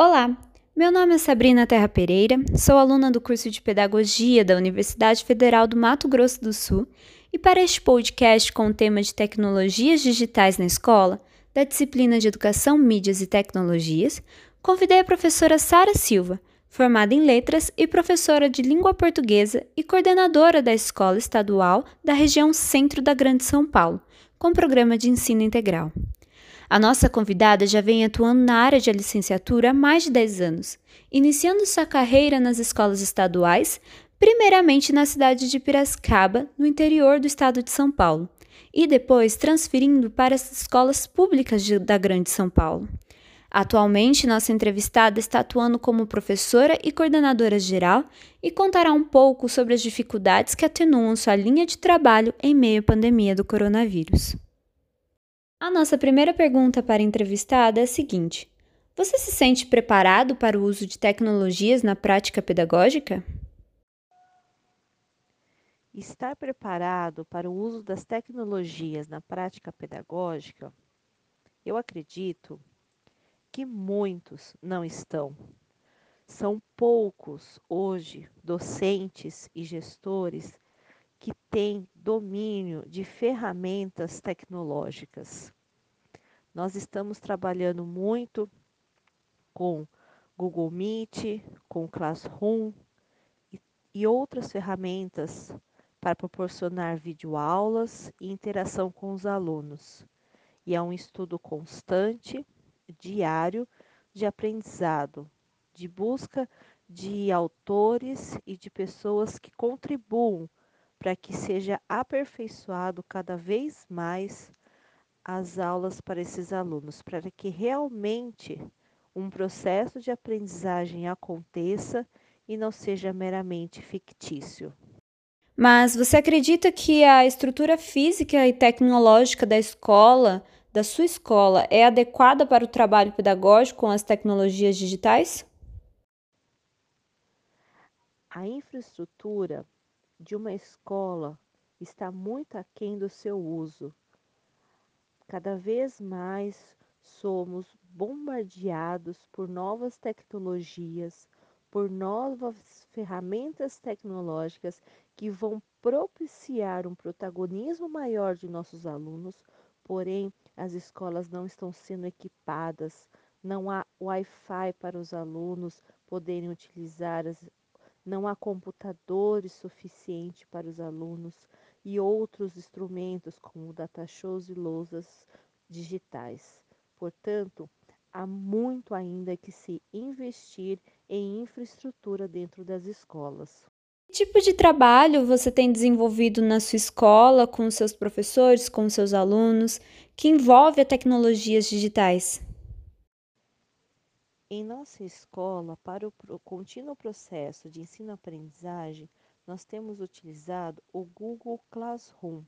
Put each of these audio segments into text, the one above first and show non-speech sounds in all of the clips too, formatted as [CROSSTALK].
Olá, meu nome é Sabrina Terra Pereira, sou aluna do curso de Pedagogia da Universidade Federal do Mato Grosso do Sul e para este podcast com o tema de Tecnologias Digitais na Escola, da disciplina de Educação, Mídias e Tecnologias, convidei a professora Sara Silva, formada em Letras e professora de Língua Portuguesa e coordenadora da Escola Estadual da região Centro da Grande São Paulo, com programa de ensino integral. A nossa convidada já vem atuando na área de licenciatura há mais de 10 anos, iniciando sua carreira nas escolas estaduais, primeiramente na cidade de Piracicaba, no interior do estado de São Paulo, e depois transferindo para as escolas públicas de, da Grande São Paulo. Atualmente, nossa entrevistada está atuando como professora e coordenadora geral e contará um pouco sobre as dificuldades que atenuam sua linha de trabalho em meio à pandemia do coronavírus. A nossa primeira pergunta para a entrevistada é a seguinte: Você se sente preparado para o uso de tecnologias na prática pedagógica? Estar preparado para o uso das tecnologias na prática pedagógica, eu acredito que muitos não estão. São poucos hoje docentes e gestores que têm domínio de ferramentas tecnológicas. Nós estamos trabalhando muito com Google Meet, com Classroom e, e outras ferramentas para proporcionar videoaulas e interação com os alunos. E é um estudo constante, diário, de aprendizado, de busca de autores e de pessoas que contribuam para que seja aperfeiçoado cada vez mais as aulas para esses alunos, para que realmente um processo de aprendizagem aconteça e não seja meramente fictício. Mas você acredita que a estrutura física e tecnológica da escola, da sua escola, é adequada para o trabalho pedagógico com as tecnologias digitais? A infraestrutura de uma escola está muito aquém do seu uso. Cada vez mais somos bombardeados por novas tecnologias, por novas ferramentas tecnológicas que vão propiciar um protagonismo maior de nossos alunos, porém as escolas não estão sendo equipadas, não há Wi-Fi para os alunos poderem utilizar as, não há computadores suficientes para os alunos e outros instrumentos como datashows e lousas digitais. Portanto, há muito ainda que se investir em infraestrutura dentro das escolas. Que tipo de trabalho você tem desenvolvido na sua escola, com seus professores, com seus alunos, que envolve tecnologias digitais? Em nossa escola, para o contínuo processo de ensino-aprendizagem, nós temos utilizado o Google Classroom,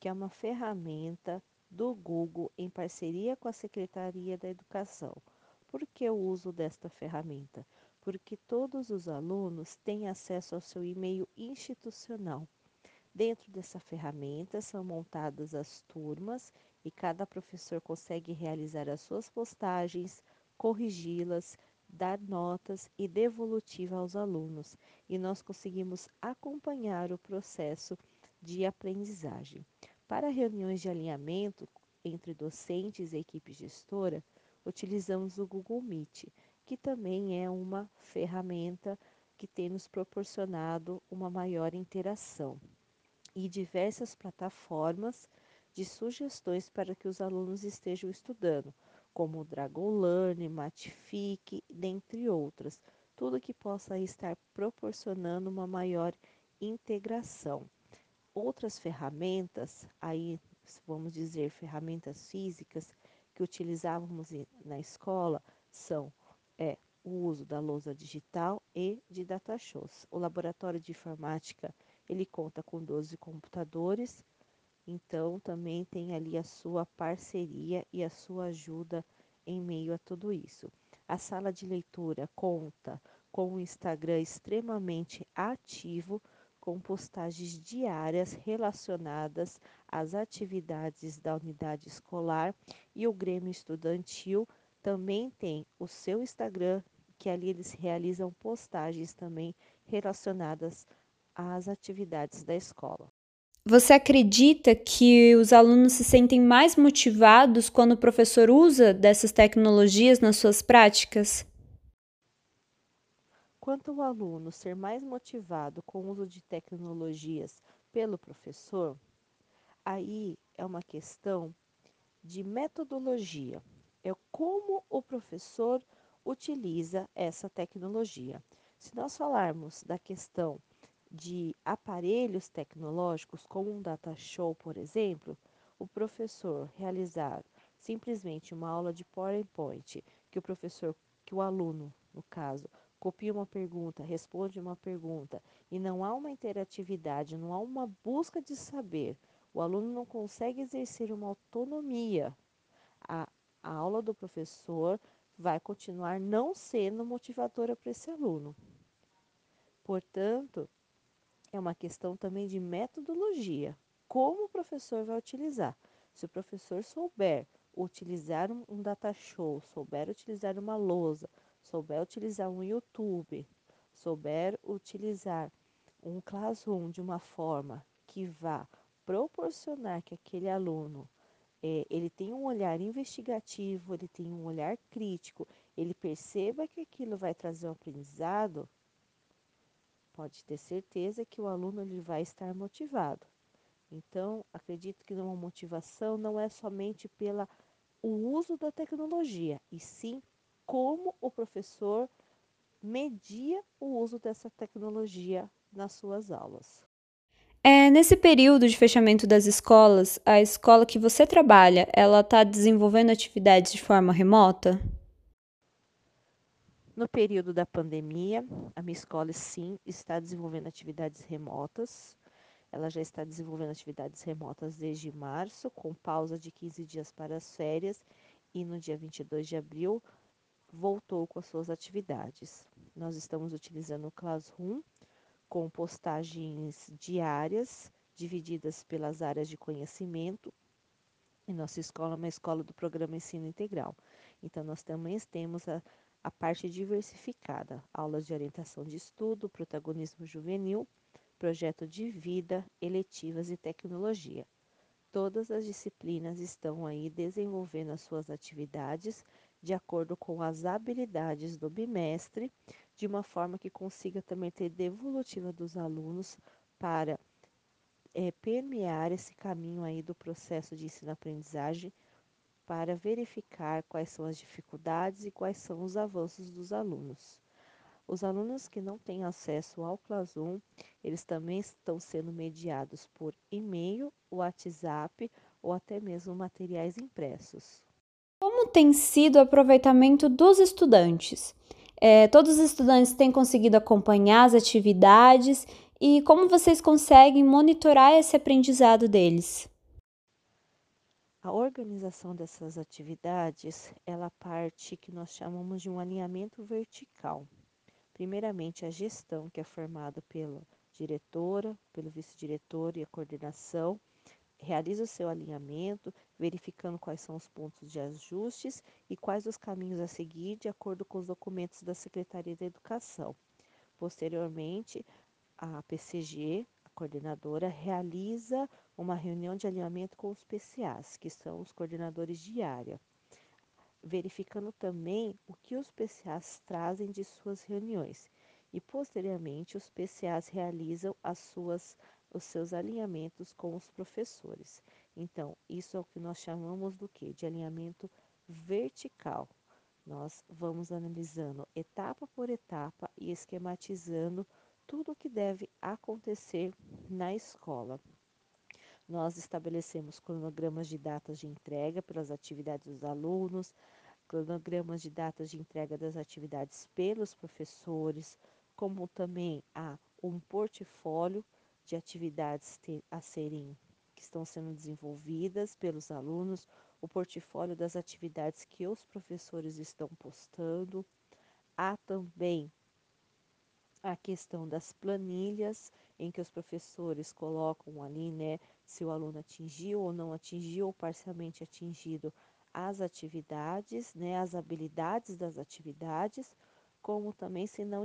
que é uma ferramenta do Google em parceria com a Secretaria da Educação. Por que o uso desta ferramenta? Porque todos os alunos têm acesso ao seu e-mail institucional. Dentro dessa ferramenta são montadas as turmas e cada professor consegue realizar as suas postagens, corrigi-las, dar notas e devolutiva aos alunos, e nós conseguimos acompanhar o processo de aprendizagem. Para reuniões de alinhamento entre docentes e equipe gestora, utilizamos o Google Meet, que também é uma ferramenta que tem nos proporcionado uma maior interação, e diversas plataformas de sugestões para que os alunos estejam estudando, como Learn, Matific, dentre outras. Tudo que possa estar proporcionando uma maior integração. Outras ferramentas, aí vamos dizer ferramentas físicas que utilizávamos na escola são é, o uso da lousa digital e de datashows. O laboratório de informática ele conta com 12 computadores então, também tem ali a sua parceria e a sua ajuda em meio a tudo isso. A sala de leitura conta com um Instagram extremamente ativo, com postagens diárias relacionadas às atividades da unidade escolar e o Grêmio Estudantil Também tem o seu Instagram, que ali eles realizam postagens também relacionadas às atividades da escola. Você acredita que os alunos se sentem mais motivados quando o professor usa dessas tecnologias nas suas práticas? Quanto ao aluno ser mais motivado com o uso de tecnologias pelo professor, aí é uma questão de metodologia. É como o professor utiliza essa tecnologia. Se nós falarmos da questão de aparelhos tecnológicos, como um data show, por exemplo, o professor realizar simplesmente uma aula de PowerPoint, que o professor, que o aluno, no caso, copia uma pergunta, responde uma pergunta e não há uma interatividade, não há uma busca de saber, o aluno não consegue exercer uma autonomia, a, a aula do professor vai continuar não sendo motivadora para esse aluno. Portanto, é uma questão também de metodologia. Como o professor vai utilizar? Se o professor souber utilizar um, data show, souber utilizar uma lousa, souber utilizar um YouTube, souber utilizar um Classroom de uma forma que vá proporcionar que aquele aluno é, ele tenha um olhar investigativo, ele tenha um olhar crítico, ele perceba que aquilo vai trazer um aprendizado, pode ter certeza que o aluno ele vai estar motivado. Então, acredito que uma motivação não é somente pela o uso da tecnologia, e sim como o professor media o uso dessa tecnologia nas suas aulas. É, nesse período de fechamento das escolas, a escola que você trabalha, ela está desenvolvendo atividades de forma remota? No período da pandemia, a minha escola sim está desenvolvendo atividades remotas. Ela já está desenvolvendo atividades remotas desde março, com pausa de 15 dias para as férias, e no dia 22 de abril voltou com as suas atividades. Nós estamos utilizando o Classroom com postagens diárias, divididas pelas áreas de conhecimento. E nossa escola é uma escola do programa Ensino Integral. Então, nós também temos a a parte diversificada, aulas de orientação de estudo, protagonismo juvenil, projeto de vida, eletivas e tecnologia. Todas as disciplinas estão aí desenvolvendo as suas atividades de acordo com as habilidades do bimestre, de uma forma que consiga também ter devolutiva dos alunos para é, permear esse caminho aí do processo de ensino-aprendizagem para verificar quais são as dificuldades e quais são os avanços dos alunos. Os alunos que não têm acesso ao Classroom, eles também estão sendo mediados por e-mail, WhatsApp ou até mesmo materiais impressos. Como tem sido o aproveitamento dos estudantes? É, todos os estudantes têm conseguido acompanhar as atividades e como vocês conseguem monitorar esse aprendizado deles? A organização dessas atividades, ela parte que nós chamamos de um alinhamento vertical. Primeiramente, a gestão, que é formada pela diretora, pelo vice-diretor e a coordenação, realiza o seu alinhamento, verificando quais são os pontos de ajustes e quais os caminhos a seguir de acordo com os documentos da Secretaria da Educação. Posteriormente, a PCG, a coordenadora, realiza uma reunião de alinhamento com os PCAs, que são os coordenadores de área, verificando também o que os PCAs trazem de suas reuniões. E posteriormente os PCAs realizam as suas os seus alinhamentos com os professores. Então, isso é o que nós chamamos do que? De alinhamento vertical. Nós vamos analisando etapa por etapa e esquematizando tudo o que deve acontecer na escola. Nós estabelecemos cronogramas de datas de entrega pelas atividades dos alunos, cronogramas de datas de entrega das atividades pelos professores, como também há um portfólio de atividades a serem que estão sendo desenvolvidas pelos alunos, o portfólio das atividades que os professores estão postando. Há também a questão das planilhas, em que os professores colocam ali, né, se o aluno atingiu ou não atingiu, ou parcialmente atingido as atividades, né, as habilidades das atividades, como também se não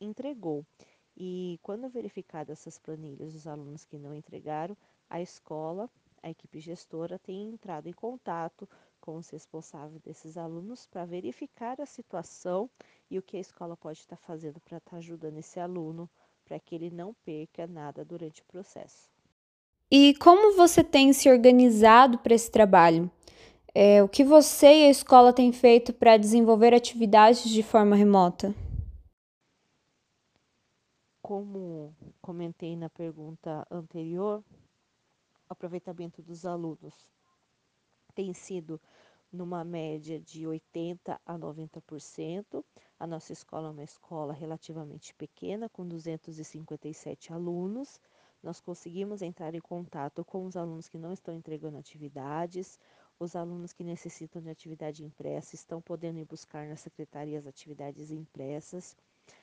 entregou. E quando verificadas essas planilhas dos alunos que não entregaram, a escola, a equipe gestora tem entrado em contato com os responsáveis desses alunos para verificar a situação e o que a escola pode estar fazendo para estar ajudando esse aluno para que ele não perca nada durante o processo. E como você tem se organizado para esse trabalho? É, o que você e a escola têm feito para desenvolver atividades de forma remota? Como comentei na pergunta anterior, o aproveitamento dos alunos tem sido numa média de 80 a 90%. A nossa escola é uma escola relativamente pequena, com 257 alunos. Nós conseguimos entrar em contato com os alunos que não estão entregando atividades, os alunos que necessitam de atividade impressa estão podendo ir buscar na secretaria as atividades impressas.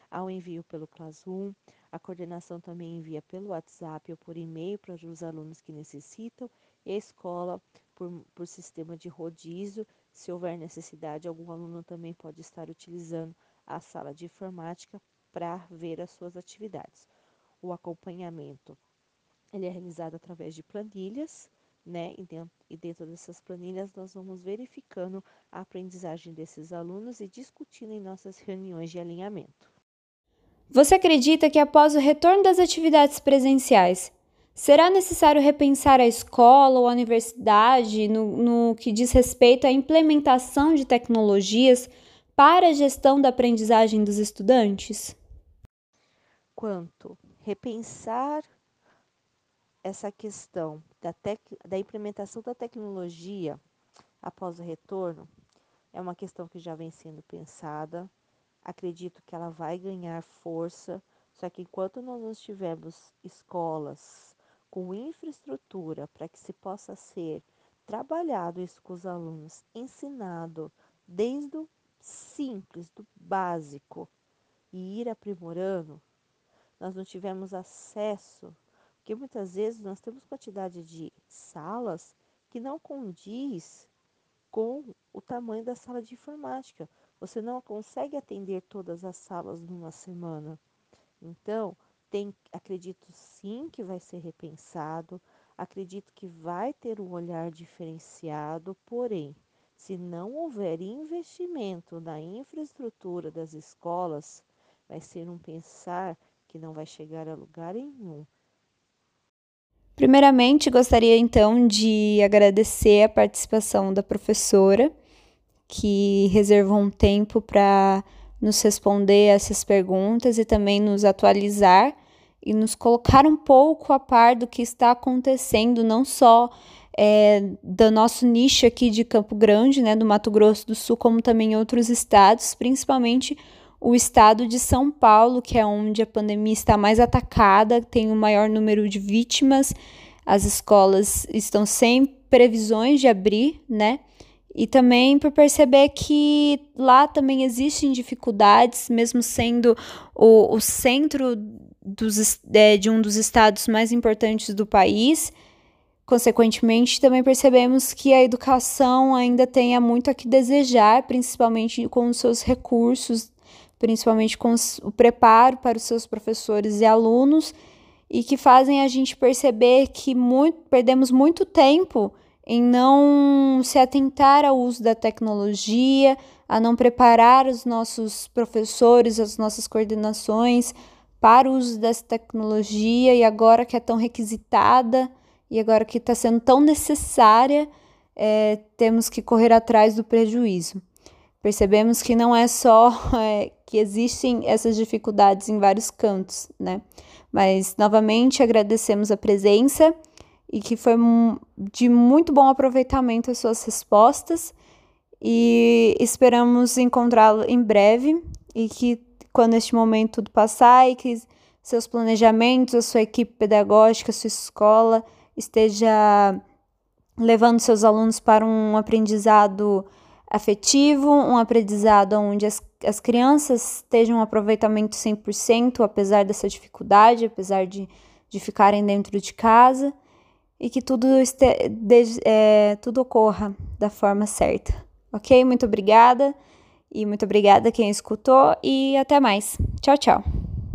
Há o envio pelo Classroom, a coordenação também envia pelo WhatsApp ou por e-mail para os alunos que necessitam e a escola por, por sistema de rodízio. Se houver necessidade, algum aluno também pode estar utilizando a sala de informática para ver as suas atividades. O acompanhamento ele é realizado através de planilhas, né? E dentro, e dentro dessas planilhas nós vamos verificando a aprendizagem desses alunos e discutindo em nossas reuniões de alinhamento. Você acredita que após o retorno das atividades presenciais, Será necessário repensar a escola ou a universidade no, no que diz respeito à implementação de tecnologias para a gestão da aprendizagem dos estudantes? Quanto repensar essa questão da, tec, da implementação da tecnologia após o retorno é uma questão que já vem sendo pensada. Acredito que ela vai ganhar força, só que enquanto nós não tivermos escolas, com infraestrutura para que se possa ser trabalhado isso com os alunos, ensinado desde o simples, do básico e ir aprimorando, nós não tivemos acesso, porque muitas vezes nós temos quantidade de salas que não condiz com o tamanho da sala de informática. Você não consegue atender todas as salas numa semana. Então, tem, acredito sim que vai ser repensado, acredito que vai ter um olhar diferenciado, porém, se não houver investimento na infraestrutura das escolas, vai ser um pensar que não vai chegar a lugar nenhum. Primeiramente, gostaria então de agradecer a participação da professora, que reservou um tempo para nos responder essas perguntas e também nos atualizar e nos colocar um pouco a par do que está acontecendo, não só é, do nosso nicho aqui de Campo Grande, né, do Mato Grosso do Sul, como também outros estados, principalmente o estado de São Paulo, que é onde a pandemia está mais atacada, tem o maior número de vítimas, as escolas estão sem previsões de abrir, né? E também por perceber que lá também existem dificuldades, mesmo sendo o, o centro dos, é, de um dos estados mais importantes do país. Consequentemente, também percebemos que a educação ainda tenha muito a que desejar, principalmente com os seus recursos, principalmente com o preparo para os seus professores e alunos, e que fazem a gente perceber que muito, perdemos muito tempo em não se atentar ao uso da tecnologia, a não preparar os nossos professores, as nossas coordenações para o uso dessa tecnologia e agora que é tão requisitada e agora que está sendo tão necessária, é, temos que correr atrás do prejuízo. Percebemos que não é só [LAUGHS] é, que existem essas dificuldades em vários cantos, né? Mas novamente agradecemos a presença e que foi de muito bom aproveitamento as suas respostas e esperamos encontrá-lo em breve e que quando este momento tudo passar e que seus planejamentos, a sua equipe pedagógica, a sua escola esteja levando seus alunos para um aprendizado afetivo, um aprendizado onde as, as crianças estejam um aproveitamento 100%, apesar dessa dificuldade, apesar de, de ficarem dentro de casa e que tudo, este, de, é, tudo ocorra da forma certa. Ok? Muito obrigada e muito obrigada quem escutou e até mais. Tchau, tchau.